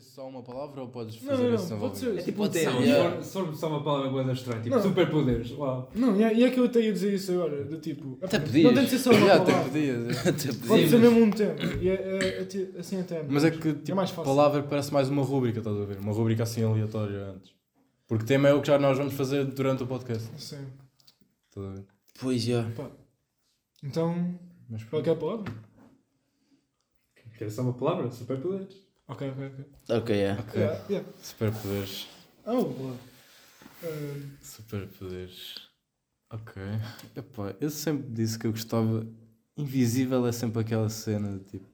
ser só uma palavra ou podes Não, fazer não, esse não, pode ser. É tipo Pode ser, yeah. Se for- só uma palavra boa estranha, tipo Não. superpoderes. Uau. Não, e é, e é que eu até ia dizer isso agora, do tipo... Até não podias. tem de ser só uma Yeah, até palavra. podias. é. Até Pode podia. ser mesmo um tema. E é, é- é assim até. Mas é que tipo, mais fácil. palavra parece mais uma rúbrica, estás a ver? Uma rúbrica assim aleatória antes. Porque tema é o que já nós vamos fazer durante o podcast. Sim. Estás a ver? Pois já. Então, Mas qual que é a palavra? Quer só uma palavra? Superpoderes. Ok, ok, ok. Ok, é. Ok. Yeah, yeah. Superpoderes. Oh, boa. Uh, Superpoderes. Ok. Epá, eu sempre disse que eu gostava. Invisível é sempre aquela cena de tipo.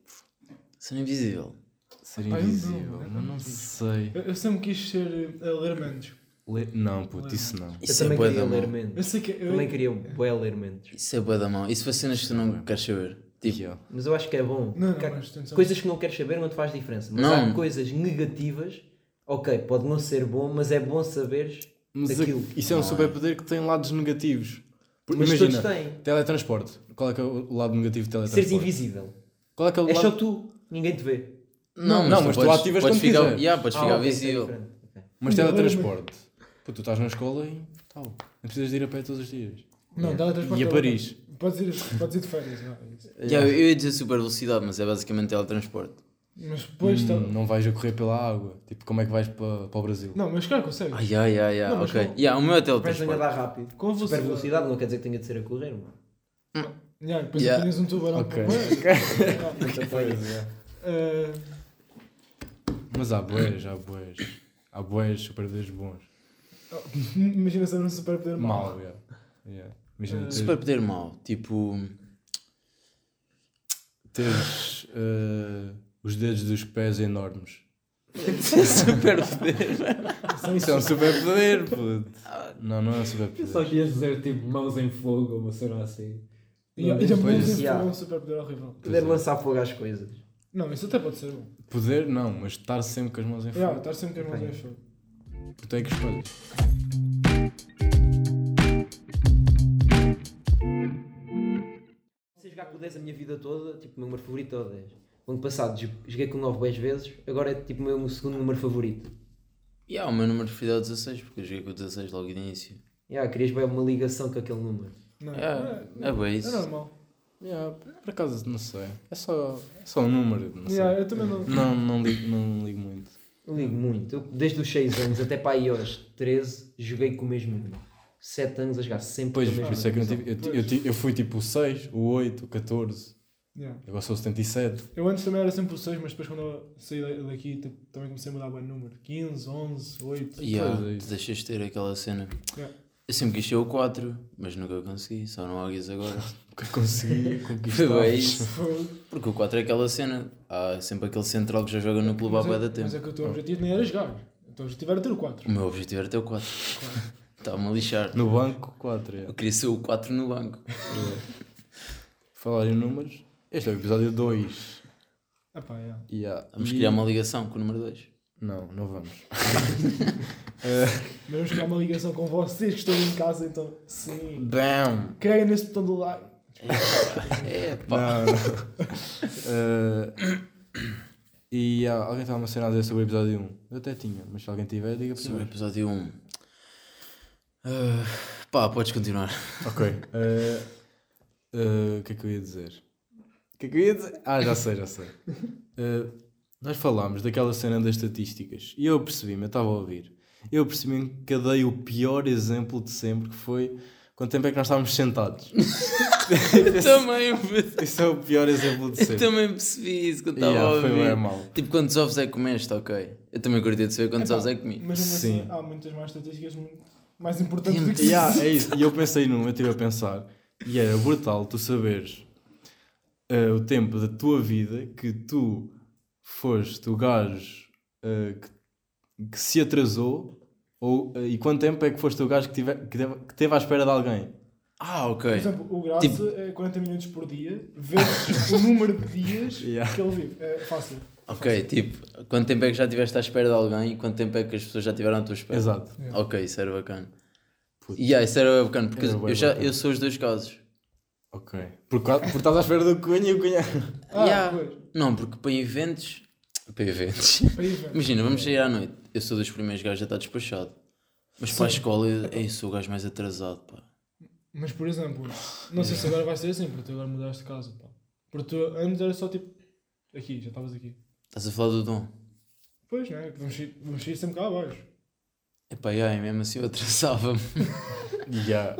Cena invisível. Ser Pá, eu não, invisível. eu Mas não não sei. eu, eu sempre quis ser uh, ler mentes. Le- Não, puto, isso não. Isso é também bué queria da ler mão. mentes. Eu sei que. Eu, Também queria bué ler mentes. Isso é bué da mão. Isso foi cenas que tu não queres saber. Tipo, Yeah. Mas eu acho que é bom. Não, não, mas coisas que não queres saber não te faz diferença. Mas Não. há coisas negativas, ok, pode não ser bom, mas é bom saberes Mas é- daquilo. isso é um é. superpoder que tem lados negativos. Porque Mas imagina, todos têm. teletransporte. Qual é que é o lado negativo de Seres teletransporte? invisível. Qual é que é o É lado... só tu, ninguém te vê. Não, não, mas tu podes- ativas podes quando ficar, yeah, podes Ah, ficar ok, isso é visível. diferente. Ok. Mas teletransporte. Pô, tu estás na escola e tal. Não precisas de ir a pé todos os dias. Não, teletransporte E a é Paris. Podes ir, podes ir de férias. não, é. Yeah, eu ia dizer super velocidade, mas é basicamente teletransporte. Mas depois. Hum, tá- não vais a correr pela água. Tipo, como é que vais para, para o Brasil? Não, mas cara, consegue. Ai, ai, ai, ai, Não, ok. com- Yeah, o meu é Vais a teletransporte. nadar rápido. Com Super velocidade. velocidade não quer dizer que tenha de ser a correr, mano. Yeah, depois Yeah. apanhas um tubarão Ok. Uh, Mas há boés, há boés. Há boés superpoderes bons. Imagina ser um superpoder mau. Mal, yeah. Yeah. Imagina Eh, teres, Superpoder mau. Tipo. teres eh, os dedos dos pés enormes. superpoder. Isso é um superpoder, puto. Não, não é um Eu só superpoder. queria dizer tipo mãos em fogo ou uma cena assim. E a Depois- Yeah. fogo é um superpoder horrível. Poder lançar fogo às coisas. Não, isso até pode ser bom. Poder, não, mas estar sempre com as mãos em Yeah, fogo. estar sempre com as mãos em fogo. Tu é que escolhes. 10 a minha vida toda, tipo, o meu número favorito é o 10. O ano passado jo- joguei com o 9 10 vezes, agora é tipo o meu segundo número favorito. Yeah, o meu número preferido é o 16, porque eu joguei com o 16 logo de início. Yeah, querias bem uma ligação com aquele número. Não, É, não é bem é isso. normal. Yeah, por acaso, não sei. É só, é só um número. Não, sei. Yeah, eu também não. não, não, ligo, não ligo muito. Eu ligo muito. Eu, desde os 6 anos até para aí aos 13, joguei com o mesmo número. 7 anos a jogar sempre Pois, o por isso é que eu, não tive, eu, eu, eu fui tipo o 6, o 8, o 14. Yeah. Agora sou o 77. Eu antes também era sempre o 6, mas depois quando eu saí da- daqui tipo, também comecei a mudar bem número. 15, 11, 8. Yeah, Pois é isso. deixas de ter aquela cena. Yeah. Eu sempre quis ser o 4, mas nunca consegui, só no Águias agora. Nunca consegui conquistar. Isso. Porque o 4 é aquela cena. Há sempre aquele central que já joga no clube há Mas bué é- da Mas tempo. é que o teu objetivo nem era jogar. O teu objetivo era ter o 4. O meu objetivo era ter o 4. Estava-me a lixar. No banco, 4. Eu Yeah. queria ser o 4 no banco. Falar em números, este é o episódio 2. Ah pá, yeah. Yeah. Vamos E- criar uma ligação com o número 2. Não, não vamos. Mas vamos criar uma ligação com vocês que estão em casa, então sim. Bam! Carreguem nesse botão do like. É, pá. Não, não. Eh, e ah, alguém estava uma cena a dizer sobre o episódio 1. Eu até tinha, mas se alguém tiver, diga Sobre o episódio 1. Ah, pá, podes continuar. Ok. eh, eh, O que é que eu ia dizer? O que é que eu ia dizer? Ah, já sei, já sei. Nós falámos daquela cena das estatísticas e eu percebi-me, eu estava a ouvir. Eu percebi-me que eu dei o pior exemplo de sempre que foi quanto tempo é que nós estávamos sentados. Eu também, Isso é o pior exemplo de eu sempre. também percebi isso quando estava Yeah, a foi ouvir. bem mal. Tipo, quantos ovos é que comeste? Ok. Eu também curti de saber quantos Epá, ovos é que comi. Mas mesmo Sim. assim, há muitas mais estatísticas muito mais importantes do que Yeah, isso. é isso. E eu pensei num, eu estive a pensar, e era brutal tu saberes eh, o tempo da tua vida que tu foste o gajo eh, que, que se atrasou ou, eh, e quanto tempo é que foste o gajo que, tive, que, teve, que teve à espera de alguém. Ah, Por ok. exemplo, o Graça Tipo- é 40 minutos por dia, vezes o número de dias Yeah. que ele vive. É fácil. Ok, tipo, quanto tempo é que já estiveste à espera de alguém e quanto tempo é que as pessoas já estiveram à tua espera? Exato. Yeah. Ok, isso era bacana. Putz. E yeah, isso era bacana, porque Era eu, já, bacana. eu sou os dois casos. Ok. Porque, porque estás à espera do cunha e o cunha. Ah, Yeah. pois. Não, porque para eventos, Para eventos. Para eventos. Imagina, vamos sair à noite. Eu sou dos primeiros gajos a estar despachado. Mas para a escola, eu, eu sou o gajo mais atrasado, pá. Mas por exemplo, não sei se agora vai ser assim, porque tu agora mudaste de casa, pá. Porque tu antes era só tipo. Aqui, já estavas aqui. Estás a falar do dom? Pois, né? que Vamos sair, vamos sair sempre cá abaixo. Epá, ai, mesmo assim eu atrasava-me. Yeah.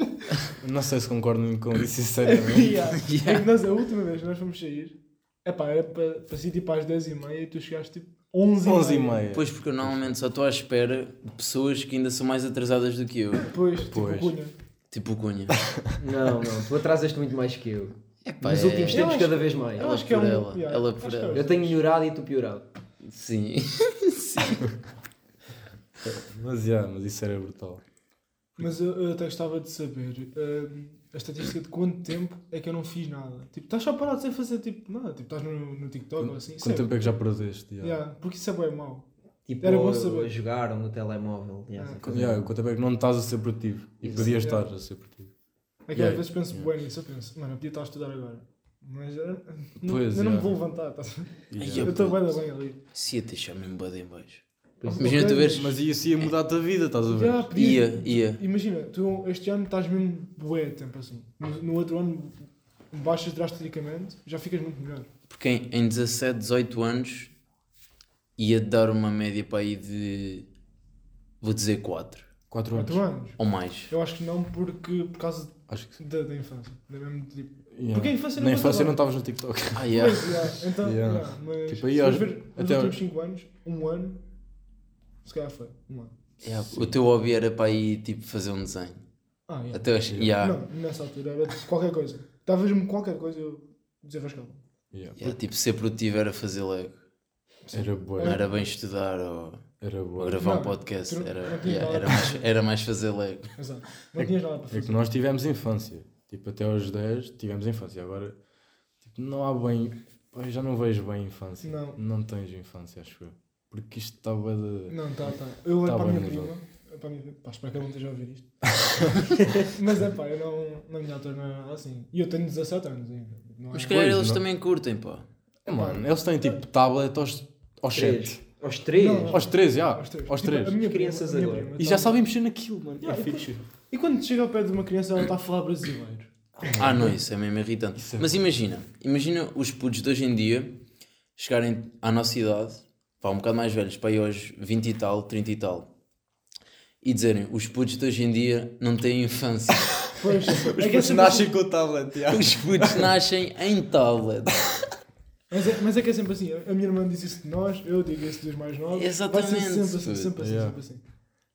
Não sei se concordo muito com isso, sinceramente. Yeah. É que nós, a última vez que nós fomos sair, é pá, era para, para sair tipo às 10h30 e tu chegaste tipo 11 11 e meia. Pois, porque eu normalmente só estou à espera de pessoas que ainda são mais atrasadas do que eu. Depois, tipo, Pois. cunha. Tipo o Cunha. Não, não, tu atrasas-te muito mais que eu. Epá, Nos é- últimos Eu tempos, acho- cada vez mais. eu Ela acho que é um- ela. yeah, ela por é ela. Eu tenho melhorado e tu piorado. Sim. Mas, yeah, mas isso era brutal. Mas eu, eu até gostava de saber hum, a estatística de quanto tempo é que eu não fiz nada. Tipo, estás só parado sem fazer tipo nada. Tipo, estás no, no TikTok ou assim. Quanto tempo é que já perdeste? Yeah. Yeah, porque isso é bem mau. Tipo, Era bom saber. jogar ou no telemóvel. yeah, Ah, Quanto, yeah, quanto tempo é que não estás a ser produtivo? E Isso, podias yeah. estar a ser produtivo. É que Yeah, às vezes penso yeah. bem nisso. Eu penso, mano, eu podia estar a estudar agora. Mas eh, não- Pois, eu não me yeah. vou levantar. Tá? Yeah. Eu estou bem, bem ali. Se ia deixar mesmo bada em baixo. Imagina tu veres. Mas isso ia mudar a tua vida, estás a ver? Já, podia- Ia, ia. Imagina, tu este ano estás mesmo bué tempo assim. No, no outro ano baixas drasticamente, já ficas muito melhor. Porque em, em 17, 18 anos ia dar uma média para aí de. Vou dizer 4 4 anos. 4 anos. ou mais. Eu acho que não porque por causa Acho que sim. da, da infância. Da mesmo, tipo, Yeah. Porque a infância não Na infância não estavas no TikTok. Ah, yeah. Pois, yeah, então, Yeah. yeah, mas Tipo, aí se aos- ver os até- últimos 5 anos, um ano, se calhar foi. Um ano. Yeah, O teu hobby era para aí tipo fazer um desenho. Ah, yeah. Até hoje. Yeah. Não, nessa altura era qualquer coisa. Davas-me qualquer coisa eu desenrascava. Yeah. Yeah, tipo, ser produtivo era fazer Lego. Era boa. Não era bem estudar ou, Era boa. gravar um podcast. Era, yeah, era, mais, era mais fazer Lego. Exato. Não tinhas nada para É fazer. que nós tivemos infância. Tipo, até aos 10 tivemos infância. Agora, tipo, não há bem. Eu já não vejo bem infância. Não. Não tens infância, acho eu. Porque isto está bué de. Não, tá, tá. Eu olho Tá para a minha prima. Para minha, pá, espero que ela não esteja a ouvir isto. Mas é pá, eu não. Na minha altura não era nada assim. E eu tenho 17 anos ainda. É? Mas se calhar eles não. também curtem, pá. É, mano, eles têm tipo tablet aos, aos Três. 7. Aos três? Não, Aos 13, já. Aos três. Aos Tipo, 3. a minha Crianças agora. prima E já sabem mexer naquilo, mano. Yeah, é e fixe. E quando chega ao pé de uma criança, ela está a falar brasileiro. Ah, não, isso é mesmo irritante. É Mas imagina, imagina os putos de hoje em dia chegarem à nossa idade, pá, um bocado mais velhos, para aí aos 20 e tal, 30 e tal, e dizerem os putos de hoje em dia não têm infância. Pois, Os é putos nascem com o tablet, já. os putos nascem em tablet. Mas é, mas é que é sempre assim. A minha irmã diz isso de nós, eu digo isso dos mais novos. Vai Exatamente. ser sempre assim, sempre assim, Yeah. sempre assim.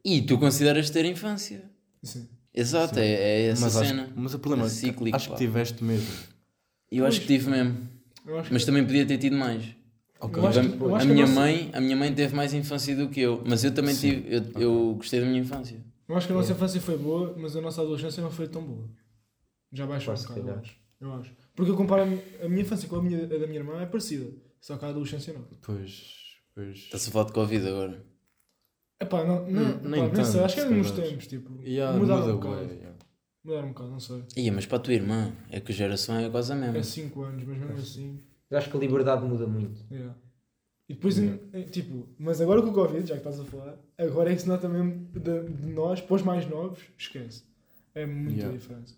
E tu consideras ter infância. Sim. Exato, é, é essa Mas, acho, cena. mas o problema É é que cíclico, acho pá. que tiveste mesmo. Eu acho que tive mesmo. Acho que- Mas também podia ter tido mais. Ok. Eu acho que- a acho a que minha a nossa- mãe, a minha mãe teve mais infância do que eu, mas eu também Sim. tive, eu, eu gostei da minha infância. Eu acho que a nossa infância foi boa, mas a nossa adolescência não foi tão boa. Já baixou um bocado, eu calhar. acho. eu acho. Porque eu comparo a minha, infância com a, minha, a da minha irmã, é parecida. Só que a adolescência não. Pois. Pois. Está-se a falar de Covid agora. Epá, não, não, Hum, nem não sei, tanto, acho que é nos tempos, tipo, Yeah, mudaram muda um bocado. yeah. Mudaram um bocado, não sei. Ia, mas para a tua irmã, é que a geração é quase a mesma. É 5 anos, mas mesmo assim. Eu acho que a liberdade muda muito. Yeah. E depois, em- em- tipo, mas agora com o Covid, já que estás a falar, agora é que se nota mesmo de, de nós, para os mais novos, esquece. É muita Yeah. diferença.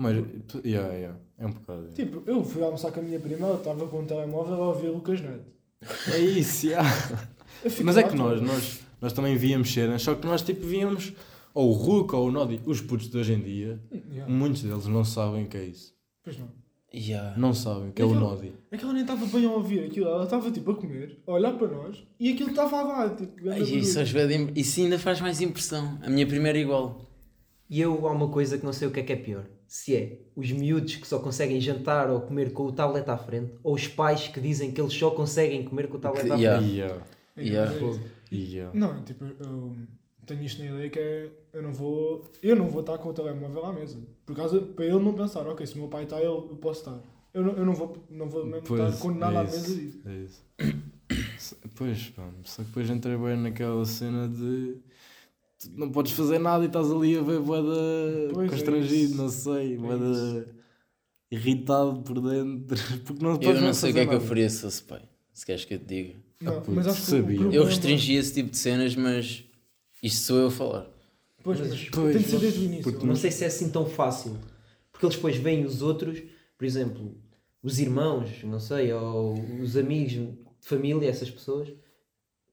Mas, tu- yeah, yeah. é um bocado. Tipo, eu fui almoçar com a minha prima, ela estava com o telemóvel a ouvir Lucas Neto. É isso, yeah. Mas é que nós, nós, nós também víamos cenas, só que nós tipo víamos ou o Hulk ou o Nodi. Os putos de hoje em dia, Yeah. muitos deles não sabem o que é isso. Pois não. Yeah. Não sabem o que é o Aquilo- Nodi. É que ela nem estava bem a ouvir aquilo, ela estava tipo a comer, a olhar para nós e aquilo estava a dar. Tipo, Ai, isso, isso ainda faz mais impressão. A minha primeira é igual. E eu há uma coisa que não sei o que é que é pior. Se é os miúdos que só conseguem jantar ou comer com o tablet à frente, ou os pais que dizem que eles só conseguem comer com o tablet à frente. Yeah. Yeah. É, Yeah. é isso. Yeah. Não, tipo, eu tenho isto na ideia que é, eu não vou, eu não vou estar com o telemóvel à mesa. Por causa, para ele não pensar, ok, se o meu pai está, eu, eu posso estar. Eu não, eu não vou, não vou mesmo Pois, estar condenado é à isso, mesa disso. É isso. Pois, pá, só que depois entrei bem naquela cena de tu não podes fazer nada e estás ali a ver boeda é constrangido, isso. não sei, É boeda irritado por dentro, porque não Eu não sei o que é que eu faria se fosse pai. Se queres que eu te diga. Não, puto, mas acho que sabia. Eu restringi esse tipo de cenas, mas isto sou eu a falar. Pois, Mas- Pois, tem de ser desde o início. porque Não sei se é assim tão fácil. Porque eles depois veem os outros, por exemplo, os irmãos, não sei, ou os amigos de família, essas pessoas,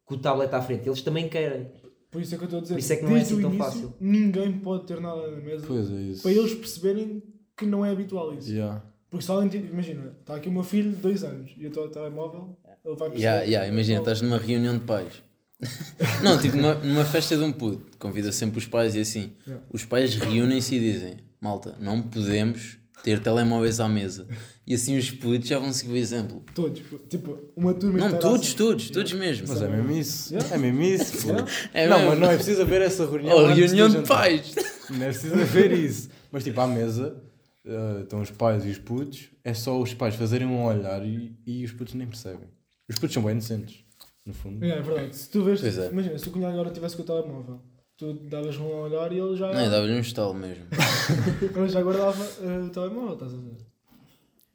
com o tablet à frente. Eles também querem. Por isso é que eu estou a dizer. Por isso é que não é desde assim o tão início, fácil. Ninguém pode ter nada na mesa Pois é isso. para eles perceberem que não é habitual isso. Yeah. Porque se alguém, imagina, está aqui o meu filho de 2 anos e eu estou ao telemóvel, ele vai perceber. Yeah, yeah, imagina, estás numa reunião de pais. Não, tipo numa, numa festa de um puto, convida sempre os pais e assim. Yeah. Os pais reúnem-se e dizem: Malta, não podemos ter telemóveis à mesa. E assim os putos já vão seguir o exemplo. Todos, tipo, uma turma Não, inteira todos, assim. todos, Yeah. todos mesmo. Mas é mesmo isso. Yeah. É mesmo isso. pô. Yeah. É não, mesmo. mas não é preciso haver essa reunião. Oh, antes reunião de jantar. pais. Não é preciso haver isso. Mas tipo, à mesa eh, estão os pais e os putos. É só os pais fazerem um olhar e, e os putos nem percebem. Os putos são bem inocentes, no fundo. Yeah, é verdade. Se tu vês, é. imagina, se o cunhado agora estivesse com o telemóvel, tu davas um olhar e ele já, Não, dava-lhe um estalo mesmo. ele já guardava eh, o telemóvel, estás a ver?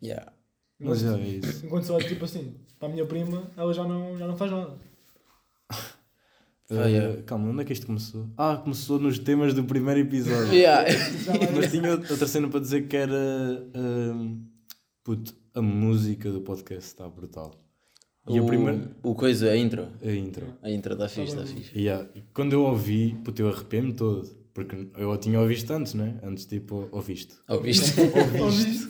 Yeah. Mas já é isso. Enquanto se olha tipo assim, para a minha prima, ela já não, já não faz nada. Yeah. Calma, onde é que isto começou? Ah, começou nos temas do primeiro episódio. Yeah. Mas tinha outra cena para dizer que era. ehm, puto, a música do podcast está brutal. E a o, primeira. o coisa, a intro. A intro. A intro fixe, Tá está bem. fixe. Yeah. E quando eu ouvi, puto, eu arrepiei-me todo. Porque eu a tinha ouvido antes, né? Antes, tipo, ouviste. Ouviste? Ouviste?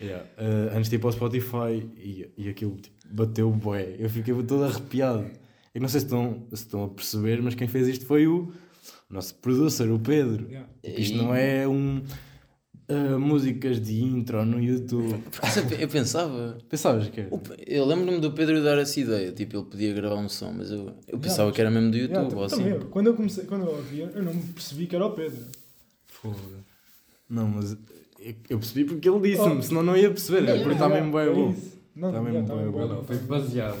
Yeah. Eh, antes, tipo, ao Spotify e, e aquilo tipo, bateu bué. Eu fiquei todo arrepiado. Eu não sei se estão, se estão a perceber, mas quem fez isto foi o, o nosso producer, o Pedro. Yeah. Tipo, isto E- não é um. Eh, músicas de intro no YouTube. Porque eu- pensava. Pensavas que era? Pe- Eu lembro-me do Pedro dar essa ideia, tipo, ele podia gravar um som, mas eu, eu pensava que era mesmo do YouTube Yeah, ou assim. também eu. Quando eu comecei, quando eu ouvia, eu não percebi que era o Pedro. Foda. Não, mas eu percebi porque ele disse-me, Oh. senão não ia perceber. É porque está mesmo bem é bom. Tá yeah, mesmo tá mesmo bom. foi baseado.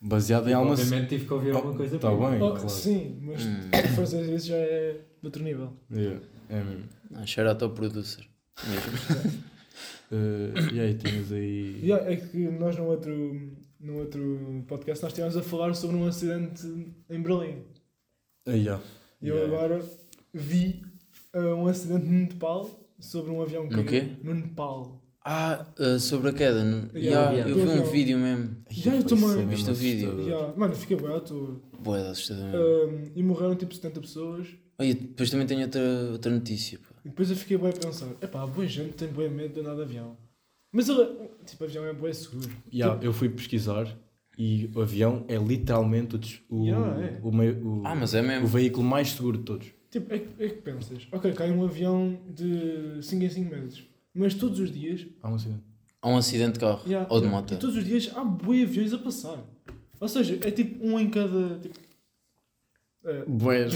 Baseado em alguma. Obviamente tive que ouvir alguma coisa. Está bem, Oh, claro. Sim, mas Hum. fazer isso já é de outro nível. Yeah, é mesmo. Ah, shout out ao producer. Mesmo. Eh, e aí, tínhamos aí. Yeah, é que nós no outro, no outro podcast nós estivemos a falar sobre um acidente em Berlim. Ah, yeah. E eu Yeah. agora vi uh, um acidente no Nepal sobre um avião que No quê? No Nepal. Ah, ah, sobre a queda. não- Yeah, Yeah, yeah. eu vi um vídeo mesmo. Já, eu também. é Viste o vídeo? Mano, fiquei toa. Boa, assustador. Um, e morreram tipo 70 pessoas. E depois também tenho outra, outra notícia. pá. E depois eu fiquei bem a pensar: epá, boa gente tem bem medo de andar de avião. Mas ele, tipo, avião é bem seguro. Yeah, eu fui pesquisar e o avião é literalmente o, o, Yeah, é. o, meio- o- Ah, mas é o veículo mais seguro de todos. Tipo, é, que- é que pensas: ok, cai um avião de 5 em 5 meses. Mas todos os dias Há um acidente. Há um acidente de carro Yeah, ou de moto. E todos os dias há boi aviões a passar. Ou seja, é tipo um em cada. Tipo, é, Boés,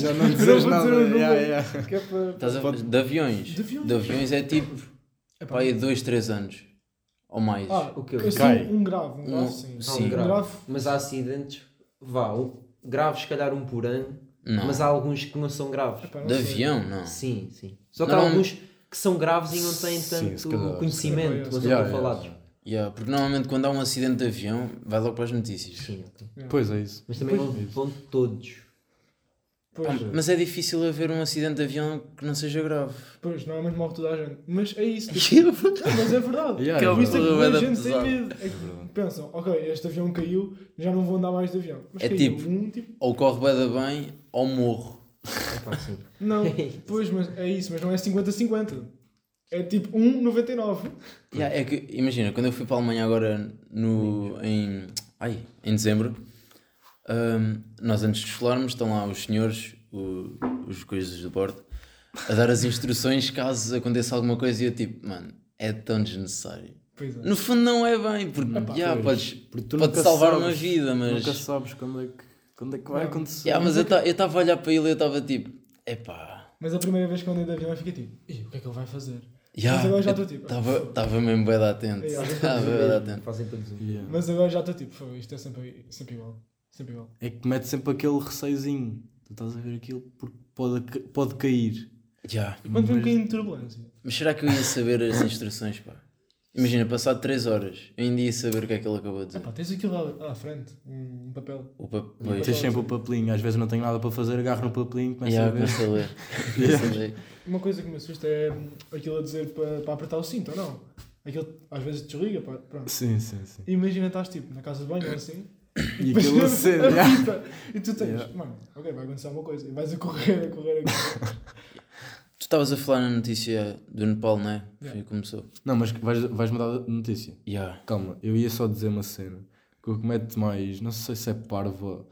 já não Eu dizes nada. Yeah, yeah. que é para. Estás a Pode- De aviões. De aviões. De aviões é tipo. Epá, Pá, aí 2, 3 anos. Ou mais. Ah, O quê? eu sei Cai. um grave, um grave Um- sim. sim. Um grave. Mas há acidentes, vá, graves, se calhar um por ano, não. mas há alguns que não são graves. Epá, não De sei. avião, não. Sim, sim. Só que Não, há não. alguns que são graves e não têm Sim, tanto se calhar, conhecimento, mas Yeah, pouco yeah. falados. Yeah, porque normalmente quando há um acidente de avião, vai logo para as notícias. Sim, ok. Pois é isso. Mas também Pois vão, é isso. vão todos. Pois, Pá, mas é difícil haver um acidente de avião que não seja grave. pois, normalmente morre toda a gente. Mas é isso. Tipo, não, mas é verdade. Yeah, Por isso é que é muita gente tem medo. É que pensam, ok, este avião caiu, já não vou andar mais de avião. Mas É caiu tipo- um, tipo, Ou corre bem, bem ou morro. Epá, sim. não, pois, mas é isso, mas não é 50-50. É tipo 1,99. Yeah, é que, imagina, quando eu fui para a Alemanha agora no, em, ai, em dezembro, hum, nós antes de desfilarmos estão lá os senhores, o- os coisas do bordo, a dar as instruções caso aconteça alguma coisa e eu tipo, mano, é tão desnecessário. Pois é. No fundo não é bem, porque yeah, Pois, podes, porque tu pode salvar sabes- uma vida, mas... Nunca sabes quando é que, quando é que vai Não. acontecer. Yeah, mas eu ta- eu estava a olhar para ele e eu estava tipo, epá... Mas a primeira vez que eu andei de avião eu fiquei tipo, "Ih, o que é que ele vai fazer? Yeah, Mas agora já estou tipo, Estava mesmo bem atento. Yeah, Estava bem atento. Fazem todos um. Yeah. Mas agora já estou tipo, "Pô, isto é sempre, sempre igual. Sempre igual. É que mete sempre aquele receiozinho. Tu estás a ver aquilo porque pode, pode cair. Yeah. E quando vem um bocadinho de turbulência. Mas será que eu ia saber as instruções, pá? Imagina, passado 3 horas, eu ainda ia saber o que é que ele acabou de dizer. Pá, tens aquilo lá à frente, um, um papel. O pa- Pois. pois. Tens sempre o papelinho, às vezes não tenho nada para fazer, agarro no papelinho e começo Yeah, a ver. começa a ler. A ler. Uma coisa que me assusta é hum, aquilo a dizer para, para apertar o cinto ou não. Aquilo às vezes desliga, pá, pronto. Sim, sim, sim. Imagina estás tipo na casa de banho assim. E aquilo acende, yeah. E tu tens, Yeah. mano, ok, vai acontecer alguma coisa. E vais a correr, a correr, a correr. Tu estavas a falar na notícia do Nepal, não é? Foi Yeah. que começou. Não, mas vais, vais mudar de notícia. Yeah. Calma, eu ia só dizer uma cena. Que o que mete mais, não sei se é parvo.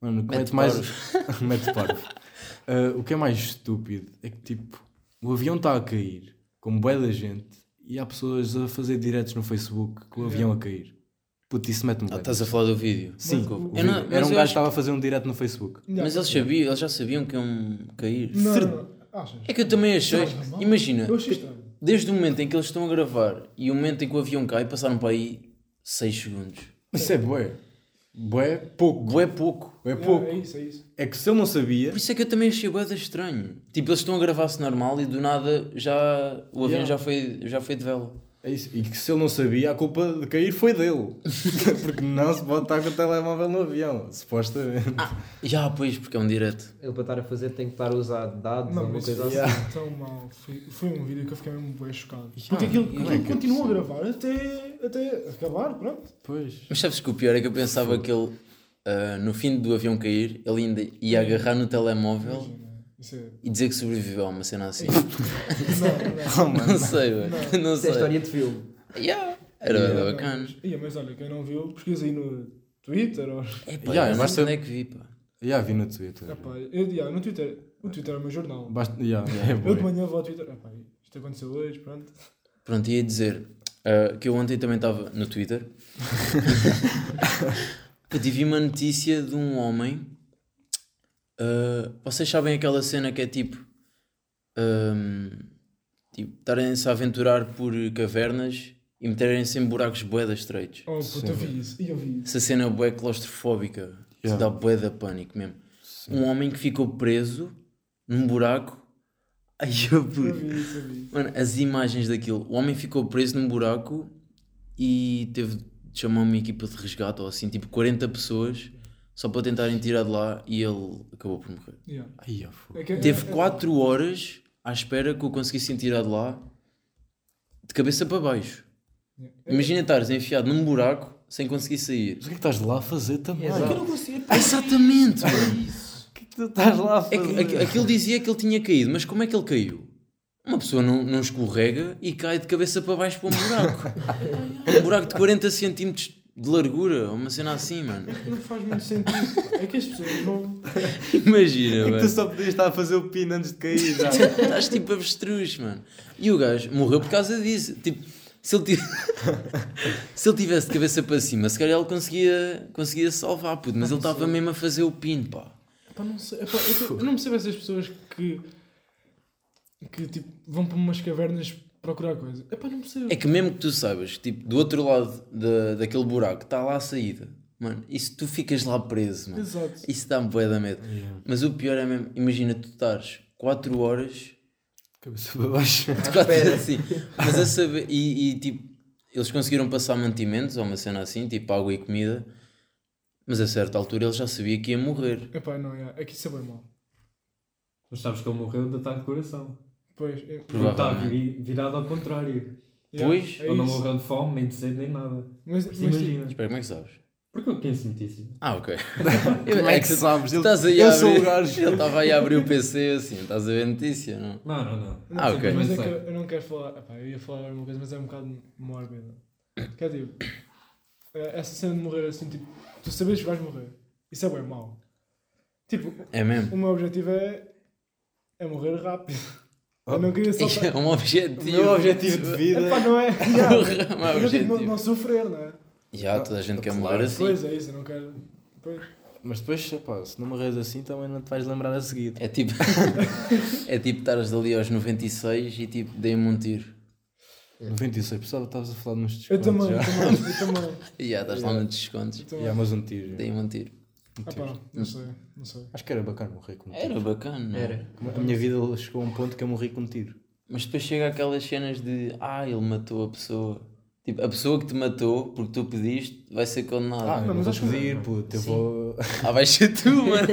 Mano, o que Mete mete, mais. mete parvo. Ah, o que é mais estúpido é que tipo, o avião está a cair, com bué da gente, e há pessoas a fazer diretos no Facebook com o avião a cair. Puto, isso mete-me Ah, estás a falar do vídeo. Sim, Mas o o- vídeo. Eu não- era um eu gajo que estava a fazer um direto no Facebook. Mas eles sabiam, eles já sabiam que iam cair. Não. Achas? É que eu também achei. Não, não, não. Imagina, Eu desde o momento em que eles estão a gravar e o momento em que o avião cai, passaram para aí 6 segundos. Isso é bué. Bué pouco. Bué pouco. É pouco. É isso, é isso. É que se ele não sabia, Por isso é que eu também achei bué estranho. Tipo, eles estão a gravar-se normal e do nada já o avião Yeah. já, foi, já foi de vela. É isso. E que se ele não sabia, a culpa de cair foi dele. Porque não se pode estar com o telemóvel no avião, supostamente. Já, pois, porque é um direto. Ele para estar a fazer tem que estar a usar dados Não, ou uma mas coisa assim. tão mal. Foi, foi um vídeo que eu fiquei mesmo bem chocado. Yeah, Porque aquilo, é aquilo que é continua a gravar até, até acabar, pronto. Pois. Mas sabes que o pior é que eu pensava que ele, ah, no fim do avião cair, ele ainda ia agarrar no telemóvel Imagina. Isso é. e dizer que sobreviveu a uma cena assim. Não, não. Oh, mano. Não sei, velho. Não. Não Isso é sei. história de filme. Yeah. Era Yeah. era bacana. Mas, ia, mas olha, quem não viu, pesquisa aí no Twitter ou. É pá, Yeah, não sei onde é que vi, pá. Já vi no Twitter. Epá, eu, yeah, no Twitter. O Twitter é o meu jornal. Basta, yeah, é Eu de manhã vou ao Twitter. Epá, isto aconteceu hoje, pronto. Pronto, ia dizer ah, que eu ontem também estava no Twitter. que tive uma notícia de um homem. Ah, vocês sabem aquela cena que é tipo. ahm, tipo, estarem-se a aventurar por cavernas e meterem-se em buracos bué da estreitos. Oh, puta, eu vi isso. E eu vi isso. Essa cena é bué claustrofóbica. Yeah. dá bué da pânico mesmo. Um homem que ficou preso num buraco. Ai, eu, Eu vi isso, eu vi isso. Mano, as imagens daquilo. O homem ficou preso num buraco e teve de chamar uma equipa de resgate ou assim, tipo 40 pessoas, só para tentarem tirar de lá e ele acabou por morrer. Yeah. Ai, fogo. É que- Teve é- 4 horas à espera que o conseguissem tirar de lá de cabeça para baixo. é- Imagina estares enfiado num buraco sem conseguir sair. Mas o que é que estás lá a fazer também? Exato. Eu não consigo. Exatamente, mano. O que é que tu estás lá a É fazer? que, aqu- aquilo dizia que ele tinha caído, mas como é que ele caiu? Uma pessoa não, não escorrega e cai de cabeça para baixo para um buraco. um buraco de 40 centímetros de largura, uma cena assim, mano. Não faz muito sentido. É que as pessoas não. Imagina, É que tu mano. só podias estar a fazer o pino antes de cair já. Estás tipo avestruz, mano. E o gajo morreu por causa disso. Tipo, se ele, tiv- se ele tivesse de cabeça para cima, se calhar ele conseguia, conseguia salvar, puto, mas ele estava mesmo a fazer o pino, pá. Epá, não sei. Epá, eu, tô- eu não percebo essas pessoas que. que tipo, vão para umas cavernas procurar coisa. Epá, não percebo. É que mesmo que tu saibas, tipo, do outro lado da, daquele buraco está lá a saída, mano, e se tu ficas lá preso, mano, Exato. isso dá-me bué da medo. Mas o pior é mesmo, imagina tu estares 4 horas, Cabeça para baixo. quatro, assim, mas a saber, e, e, tipo, eles conseguiram passar mantimentos ou uma cena assim, tipo água e comida, mas a certa altura ele já sabia que ia morrer. Epá, não, é, é que isso é bem mau. Mas sabes que ele morreu de ataque de coração. Pois. É, Porque está virado ao contrário. yeah, Pois, é Ele não morreu de fome, nem de sede, nem nada. Mas, mas, imagina. Espera, como é que sabes? Porque eu conheço notícias. Ah, ok. Como é que sabes? Tu estás aí eu a sou abrir, o gajo. ele estava aí a abrir o PC assim, estás a ver a notícia, não? Não, não, não. Não, Ah, ok. Mas é que eu, eu não quero falar. Epá, eu ia falar agora uma coisa, mas é um bocado mórbida. Que é tipo. Essa cena de morrer assim, tipo. Tu sabes que vais morrer. Isso é bem mau. Tipo, É mesmo? o meu objetivo é. é morrer rápido. Eu não queria só. É um objetivo. O meu objetivo de vida Epá, não é. Yeah, Não é eu tipo, não, não sofrer, não é? Já, toda a gente quer morrer assim. Pois é isso, eu não quero. Pois. Mas depois, pá, se não morres assim, também não te vais lembrar a seguir. É tipo. é tipo estares ali aos 96 e tipo, dei-me um tiro. 96, pessoal, estavas a falar nos Eu descontos também, eu já. também, eu também. E já, estás lá nos descontos. eu também. Já, mas um tiro. Dei-me um tiro. Ah pá, não sei, não sei. Acho que era bacana morrer com um tiro. Era bacana, não Era. A minha vida chegou a um ponto que eu morri com um tiro. Mas depois chega aquelas cenas de. Ah, ele matou a pessoa. Tipo, a pessoa que te matou porque tu pediste vai ser Ah, condenada. não, mas mas acho que pedir, não. puto, eu vou. Ah, vais ser tu, mano.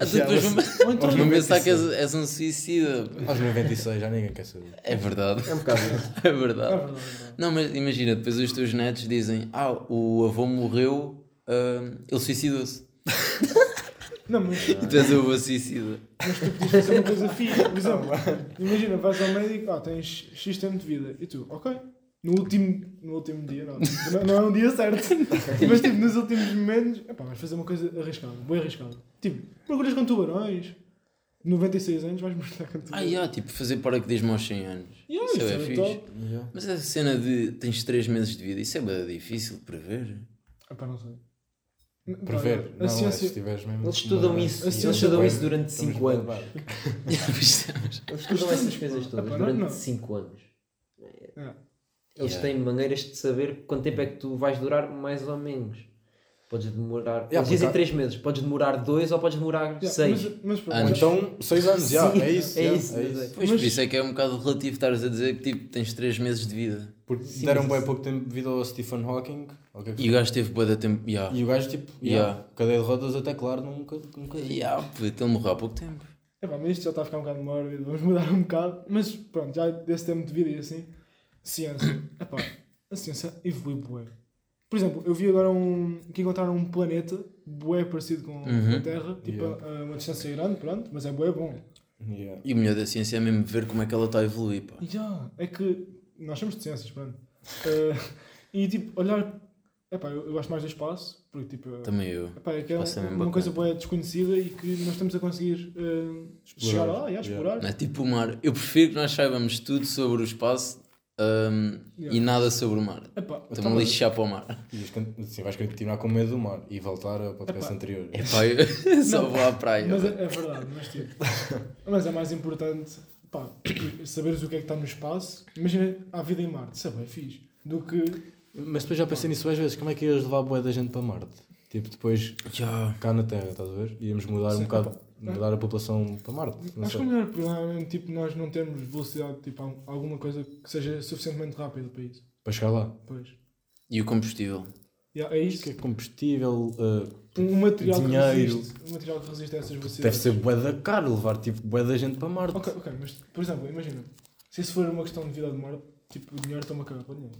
Ah, tu depois mas- vão, então- pensar que és, és um suicida. Aos 96 já ninguém quer saber. É verdade. É um bocado isso. É É verdade. é verdade. Não, mas imagina, depois os teus netos dizem: Ah, o avô morreu, ah, ele suicidou-se. Não, mas, E tu és o avô suicida. mas tu podias fazer uma coisa fixe. Por exemplo, imagina, vais ao médico, ah, tens X tempo de vida. E tu, ok. No último, no último dia, não, não, não é um dia certo. mas tipo, nos últimos momentos, epá, vais fazer uma coisa arriscada, bem arriscada. Tipo, mergulhas com tubarões. 96 anos vais mergulhar com Ah, tubarões. yeah, tipo, fazer paraquedismo aos 100 anos. Yeah, isso isso é era fixe. top. Mas essa cena de tens 3 meses de vida, isso é bem difícil de prever. Epá, não sei. Prever. Não, a é, se ciência, tiveres mesmo. Eles estudam uma- isso, Assim, eles estudam bem. isso durante Estamos 5 bem anos. Eles estudam essas coisas todas não, durante não. 5 anos. É. Eles Yeah. têm maneiras de saber quanto tempo é que tu vais durar, mais ou menos. Podes demorar. Yeah, eles dizem porque- 3 meses, podes demorar 2 ou podes demorar Yeah, 6. mas, mas, pá, Ah, mas- então, 6 anos, já, Sim, é isso. é isso, é isso. é. Pois Mas- por isso é que é um bocado relativo estares a dizer que tipo, tens 3 meses de vida. Porque Sim, deram bem pouco tempo de vida ao Stephen Hawking. ou o que é que E o gajo teve boa da tempo. Yeah. E o gajo, tipo, Yeah. yeah, cadeia de rodas até claro, nunca, nunca. Yeah, puto, ele morreu há pouco tempo. Epá, mas isto já está a ficar um bocado mórbido, vamos mudar um bocado. Mas pronto, já desse tempo de vida e assim, ciência. Epá, a ciência evolui bué. Por exemplo, eu vi agora um, que encontraram um planeta bué parecido com Uhum. a Terra, tipo Yeah. a, a uma distância grande, pronto, mas é bué bom. Yeah. E o melhor da ciência é mesmo ver como é que ela está a evoluir. Pá. Já, é que nós somos de ciências, pronto. Eh, e tipo, olhar, epá, eu, eu gosto mais do espaço, porque tipo, Também eu. epá, é que é é um- uma coisa bué desconhecida e que nós estamos a conseguir eh, chegar lá e a Yeah. explorar. Não é tipo o mar. Eu prefiro que nós saibamos tudo sobre o espaço ahm, Yeah. e nada sobre o mar. Epá, Estou-me a lixar para o mar. E vais- assim, vais continuar com medo do mar e voltar ao podcast Epá. anterior. É pá, eu só Não, vou à praia. Mas é, é verdade, mas tipo. mas é mais importante pá, saberes o que é que está no espaço. Imagina a vida em Marte, isso é bem fixe. Do que. Mas depois já pensei nisso às vezes, como é que ias levar a boia da gente para Marte? Tipo, depois Já. cá na Terra, estás a ver? Íamos mudar um Sim, bocado, opa. Mudar a população para Marte. Não Acho que sei. o melhor problema é tipo, nós não termos velocidade, tipo, al- alguma coisa que seja suficientemente rápida para isso. Para chegar lá. Pois. E o combustível? Yeah, é Isto isso. que é combustível, uh, Um, material que Dinheiro. resiste. Um material que resiste a essas velocidades. deve ser bué da caro levar tipo bué da gente para Marte. Ok, ok, mas por exemplo, imagina, se isso for uma questão de vida ou de morte, tipo, o dinheiro toma a cagar para o dinheiro.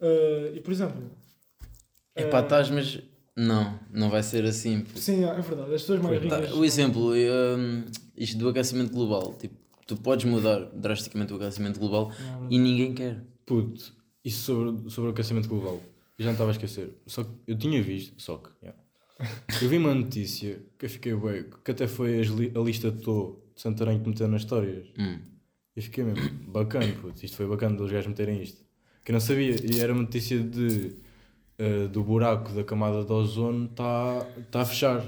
Ah, e por exemplo. É pá, estás, mas. Não, não vai ser assim. Sim, é verdade. As pessoas mais Tá, ricas. o exemplo, hum, isto do aquecimento global. Tipo, tu podes mudar drasticamente o aquecimento global Não, é e ninguém quer. Puto, isso sobre, sobre o aquecimento global. Eu já não estava a esquecer. Só que eu tinha visto, só que. yeah. Eu vi uma notícia que eu fiquei bué, que até foi li- a lista de Tô de Santarém que meteu nas histórias. Hum. Eu fiquei mesmo bacana, puto. Isto foi bacana dos gajos meterem isto. Que eu não sabia. E era uma notícia de. Eh, do buraco da camada de ozono está tá a fechar.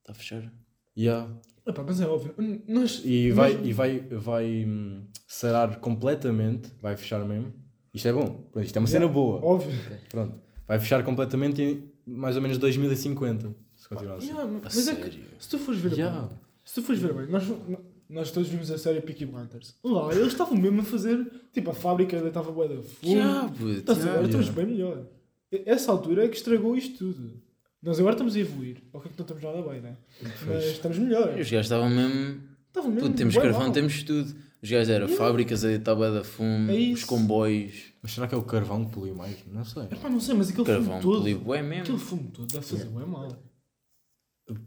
Está a fechar? Yeah. Epá, mas é óbvio. Nós, E nós- vai, e vai, vai hum, sarar completamente, vai fechar mesmo. Isto é bom, isto é uma cena boa. Óbvio. Pronto. Vai fechar completamente em mais ou menos 2050. Se continuar assim. Yeah, A mas é que, se tu fores ver Yeah. bem, se tu fores ver bem, nós, nós todos vimos a série Peaky Blinders. Lá, eles estavam mesmo a fazer, tipo, a fábrica estava bué da. Yeah, puto, Estás a ver? yeah. Estamos yeah. bem melhor. Essa altura é que estragou isto tudo. Nós agora estamos a evoluir. Ok, que não estamos nada bem, né? Mas estamos melhor. Os gajos estavam mesmo. Estavam mesmo. Puto, temos carvão, mal. temos tudo. Os gajos eram Yeah. fábricas a deitar da fumo, É os comboios. Mas será que é o carvão que polui mais? Não sei. Epá, não sei, mas aquele Carvão fumo todo. polui bué mesmo. Aquele fumo todo deve fazer bué mal.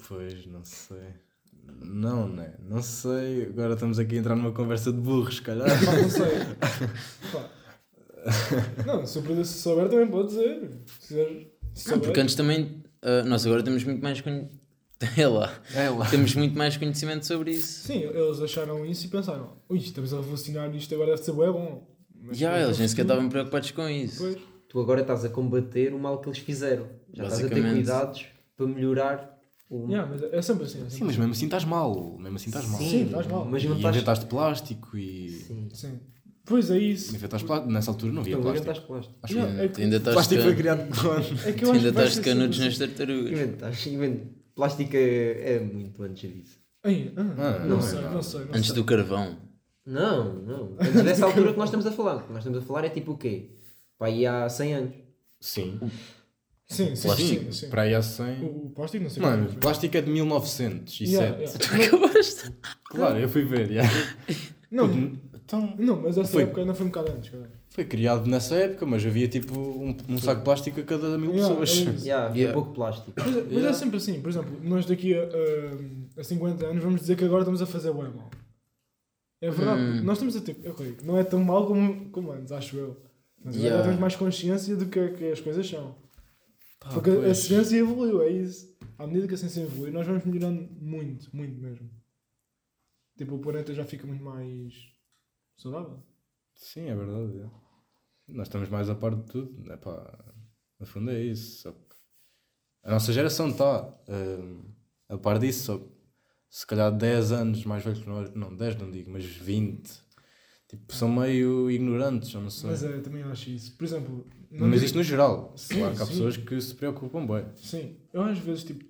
Pois, não sei. Não, né? Não sei. Agora estamos aqui a entrar numa conversa de burros, se calhar. Pá, não sei. Pá. Não, se eu se souber também pode dizer. Se quiser. Se Não, porque antes também. ah, nós agora temos muito mais. Conhe... É lá. É lá. Temos muito mais conhecimento sobre isso. Sim, eles acharam isso e pensaram: ui, estamos a revolucionar isto, agora deve ser bué bom. Mas Já, eles nem sequer estavam preocupados com isso. Pois. Tu agora estás a combater o mal que eles fizeram. Já estás a ter cuidados para melhorar o. Yeah, mas é sempre assim. é Sim, sempre mas mesmo assim estás mal. Mesmo assim estás mal. Sim, estás mal. Mas E não estás. inventaste plástico e. Sim. Sim. Pois é isso. Inventaste plástico. Nessa altura não havia Então, plástico. inventaste plástico. Acho Yeah, que é que- ainda estás plástico foi de criado quando? É que eu ainda estás canudos sempre nas tartarugas. Inventaste. invent- Plástico é, é muito antes disso. assim. Ai, ah, Ah, não, não é sei, nada. não sei, não Antes sei. do carvão. Não, não. Antes dessa altura que nós estamos a falar. O que nós estamos a falar é tipo o quê? Pá, aí há 100 anos. Sim. Sim, sim, Plástico. sim. sim. Para aí há 100. O, o plástico não sei Mano, é. plástico é de 1907. Yeah, yeah. Acabaste. Claro, eu fui ver. yeah. Não, Então, não, mas essa Foi- época ainda foi um bocado antes, cara. foi criado nessa época, mas havia tipo um, um saco de plástico a cada mil Yeah, pessoas. é. Yeah, havia Yeah. pouco plástico. Mas, é- mas é sempre assim, por exemplo, nós daqui a, a, a 50 anos vamos dizer que agora estamos a fazer bem mal. É verdade, Hum. nós estamos a ter. ok, não é tão mal como, como antes, acho eu. Mas agora Yeah. temos mais consciência do que, que as coisas são. Pá, Porque a- a pois. ciência evoluiu, é isso. À medida que a ciência evolui, nós vamos melhorando muito, muito mesmo. Tipo, o planeta já fica muito mais saudável. Sim, é verdade. é. Nós estamos mais a par de tudo. É pá, no fundo é isso. A nossa geração está a par disso. Só se calhar 10 anos mais velhos que nós, não, 10 não digo, mas 20. Tipo, são meio ignorantes, eu não sei. Mas é, também acho isso. Por exemplo, Mas, digo- isto no geral. Sim, claro que há sim. pessoas que se preocupam bem. Sim, eu às vezes, tipo,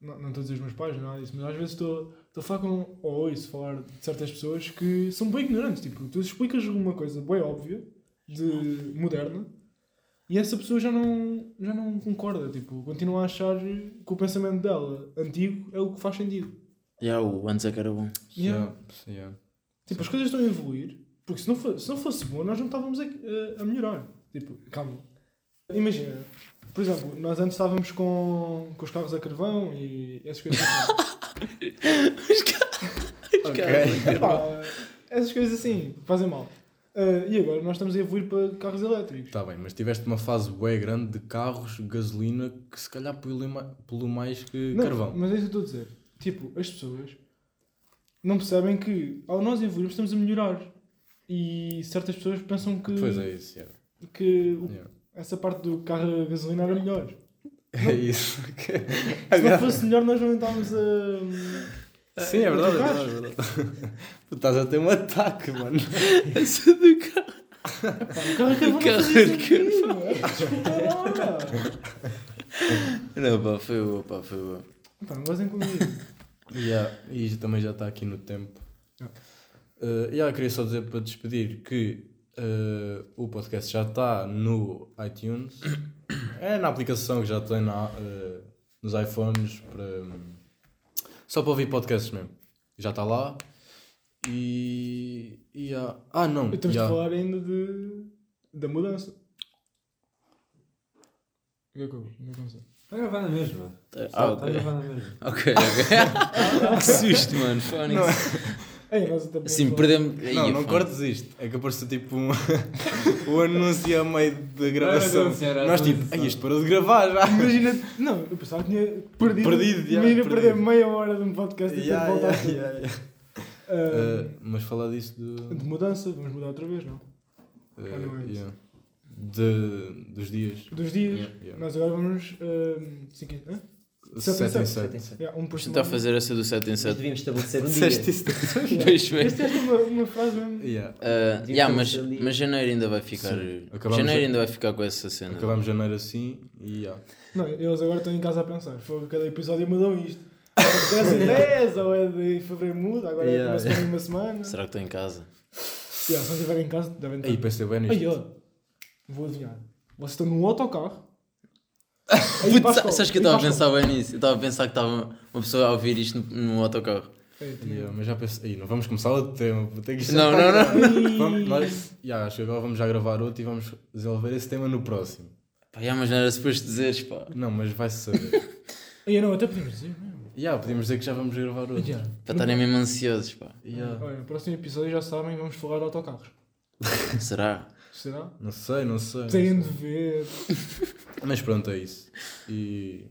não, não estou a dizer os meus pais, nada disso, mas às vezes estou estou a falar com, ou ouço falar de certas pessoas que são bem ignorantes. Tipo, tu explicas uma coisa bem óbvia, de moderna, e essa pessoa já não, já não concorda. Tipo, continua a achar que o pensamento dela, antigo, é o que faz sentido. Já, o antes é que era bom. Yeah. Yeah, yeah. Tipo, as coisas estão a evoluir, porque se não, for, se não fosse bom, nós não estávamos a, a, a melhorar. Tipo, calma. Imagina, por exemplo, nós antes estávamos com, com os carros a carvão e essas coisas Ok. Epá, essas coisas assim, fazem mal. Ah, e agora nós estamos a evoluir para carros elétricos. Está bem, mas tiveste uma fase bem grande de carros, gasolina, que se calhar poluem mais que Não, carvão. Mas é isso que eu estou a dizer. Tipo, as pessoas não percebem que ao nós evoluirmos estamos a melhorar. E certas pessoas pensam que, Pois é isso, yeah. que Yeah. essa parte do carro a gasolina era melhor. É isso. Se não fosse melhor, nós não estávamos a. Sim, é verdade, é verdade, é. Tu estás a ter um ataque, mano. Essa do carro. O carro Carro fazia a sentido, é? Não, pá, foi boa, pá, foi boa. Pá, não gozem comigo. Yeah, e isto também já está aqui no tempo. Uh, yeah, queria só dizer para despedir que uh, o podcast já está no iTunes. É na aplicação que já tem na, uh, nos iPhones para, só para ouvir podcasts mesmo. Já está lá. E. e yeah. Ah, não. E temos yeah. de falar ainda de, da mudança. O que é que eu- é? Está a gravar na mesma. Ah, Está a ok. gravar na mesma. Ok, ok. que susto, mano. Fónix. Ei, nós até Sim, perdemos. Não, não cortes isto. É que apareceu tipo um, um anúncio a meio da gravação. Nós tipo. "Ei, isto parou de gravar já. Imagina, não, eu pensava que tinha perdido. Perdido, já, Imagina perdido. perder meia hora de um podcast e Yeah, de voltar. yeah, yeah, yeah. Ah, Uh, mas falar disso de, de mudança, vamos mudar outra vez, não? uh, yeah. De- dos dias. Dos dias, Yeah, yeah. nós agora vamos. ah, cinco em- hã? Sete em 7 em sete. 7. Yeah, um por Tentar fazer essa do 7 em Mas 7. devíamos estabelecer um Disseste dia. isso? Yeah. Pois bem. Este é uma, uma frase mesmo. Yeah. Uh, yeah, mas, mas janeiro ainda vai ficar. Acabamos Janeiro ainda vai ficar com essa cena. Acabamos janeiro assim e yeah. Não, eles agora estão em casa a pensar. Foi cada episódio mudou isto. É de 10 ou é de fevereiro muda, agora é de Yeah, uma semana em uma semana. Será que estou em casa? Yeah, se não estiverem em casa, devem estar. Aí pensei bem nisto. Aí, ó. Vou adivinhar. Vocês estão num autocarro. Aí Putz, sabes que eu estava a pensar bem nisso? Eu estava a pensar que estava uma pessoa a ouvir isto no, no autocarro. Yeah, mas já pensei, aí, não vamos começar outro tema, vou ter que Não, não, não. Vamos, nós, yeah, acho que agora vamos já gravar outro e vamos desenvolver esse tema no próximo. Pá, yeah, mas não era suposto dizeres, pá. Não, mas vai-se saber. Aí, não, até podemos dizer mesmo. yeah, podíamos dizer que já vamos gravar outro. Yeah. Para estarem mesmo ansiosos, pá. Yeah. Olha, no próximo episódio já sabem, vamos falar de autocarros. Será? Será? Não sei, não sei. não Têm de ver. Mas pronto, é isso. E.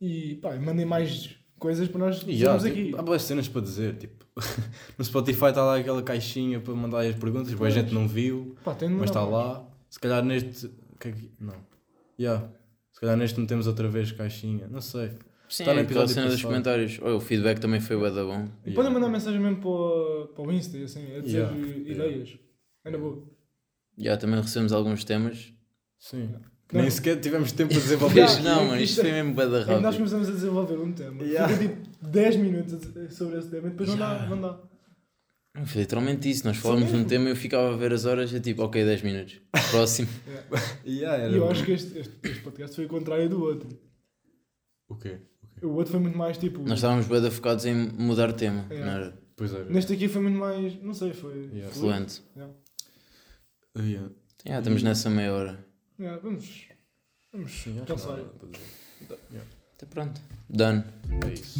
E pá, mandem mais coisas para nós e yeah, dizermos tipo, aqui. há boas cenas para dizer. Tipo, no Spotify está lá aquela caixinha para mandar as perguntas. Pois. gente não viu, Pá, mas está lá. Se calhar neste. é Não. Yeah. Se calhar neste metemos outra vez caixinha. Não sei. Sim, Está no episódio cena dos comentários. Olha, o feedback também foi bué da bom. E podem mandar mensagem mesmo para, o- para o Insta, assim, a dizer Yeah, ideias. É na boa. Já também recebemos alguns temas. Sim. Que Não. nem sequer tivemos tempo de desenvolver. Yeah. Não, mano, isto foi mesmo bué da É que nós rápido. começamos a desenvolver um tema. Yeah. Fica tipo 10 minutos a sobre esse tema e depois não dá. Yeah. Não dá. Foi literalmente isso. Nós falamos num tema e eu ficava a ver as horas e tipo, ok, 10 minutos. Próximo. Yeah, era E eu bom. acho que este, este, este podcast foi o contrário do outro. O quê? O quê? O outro foi muito mais tipo. Nós estávamos bem focados em mudar de tema. É. Não era Pois era. Neste aqui foi muito mais. Não sei, foi. Yeah. fluente. Yeah. Yeah. Yeah, estamos hum. nessa meia hora. Yeah, vamos. Vamos yeah, pensar. Está pronto. Done. É isso.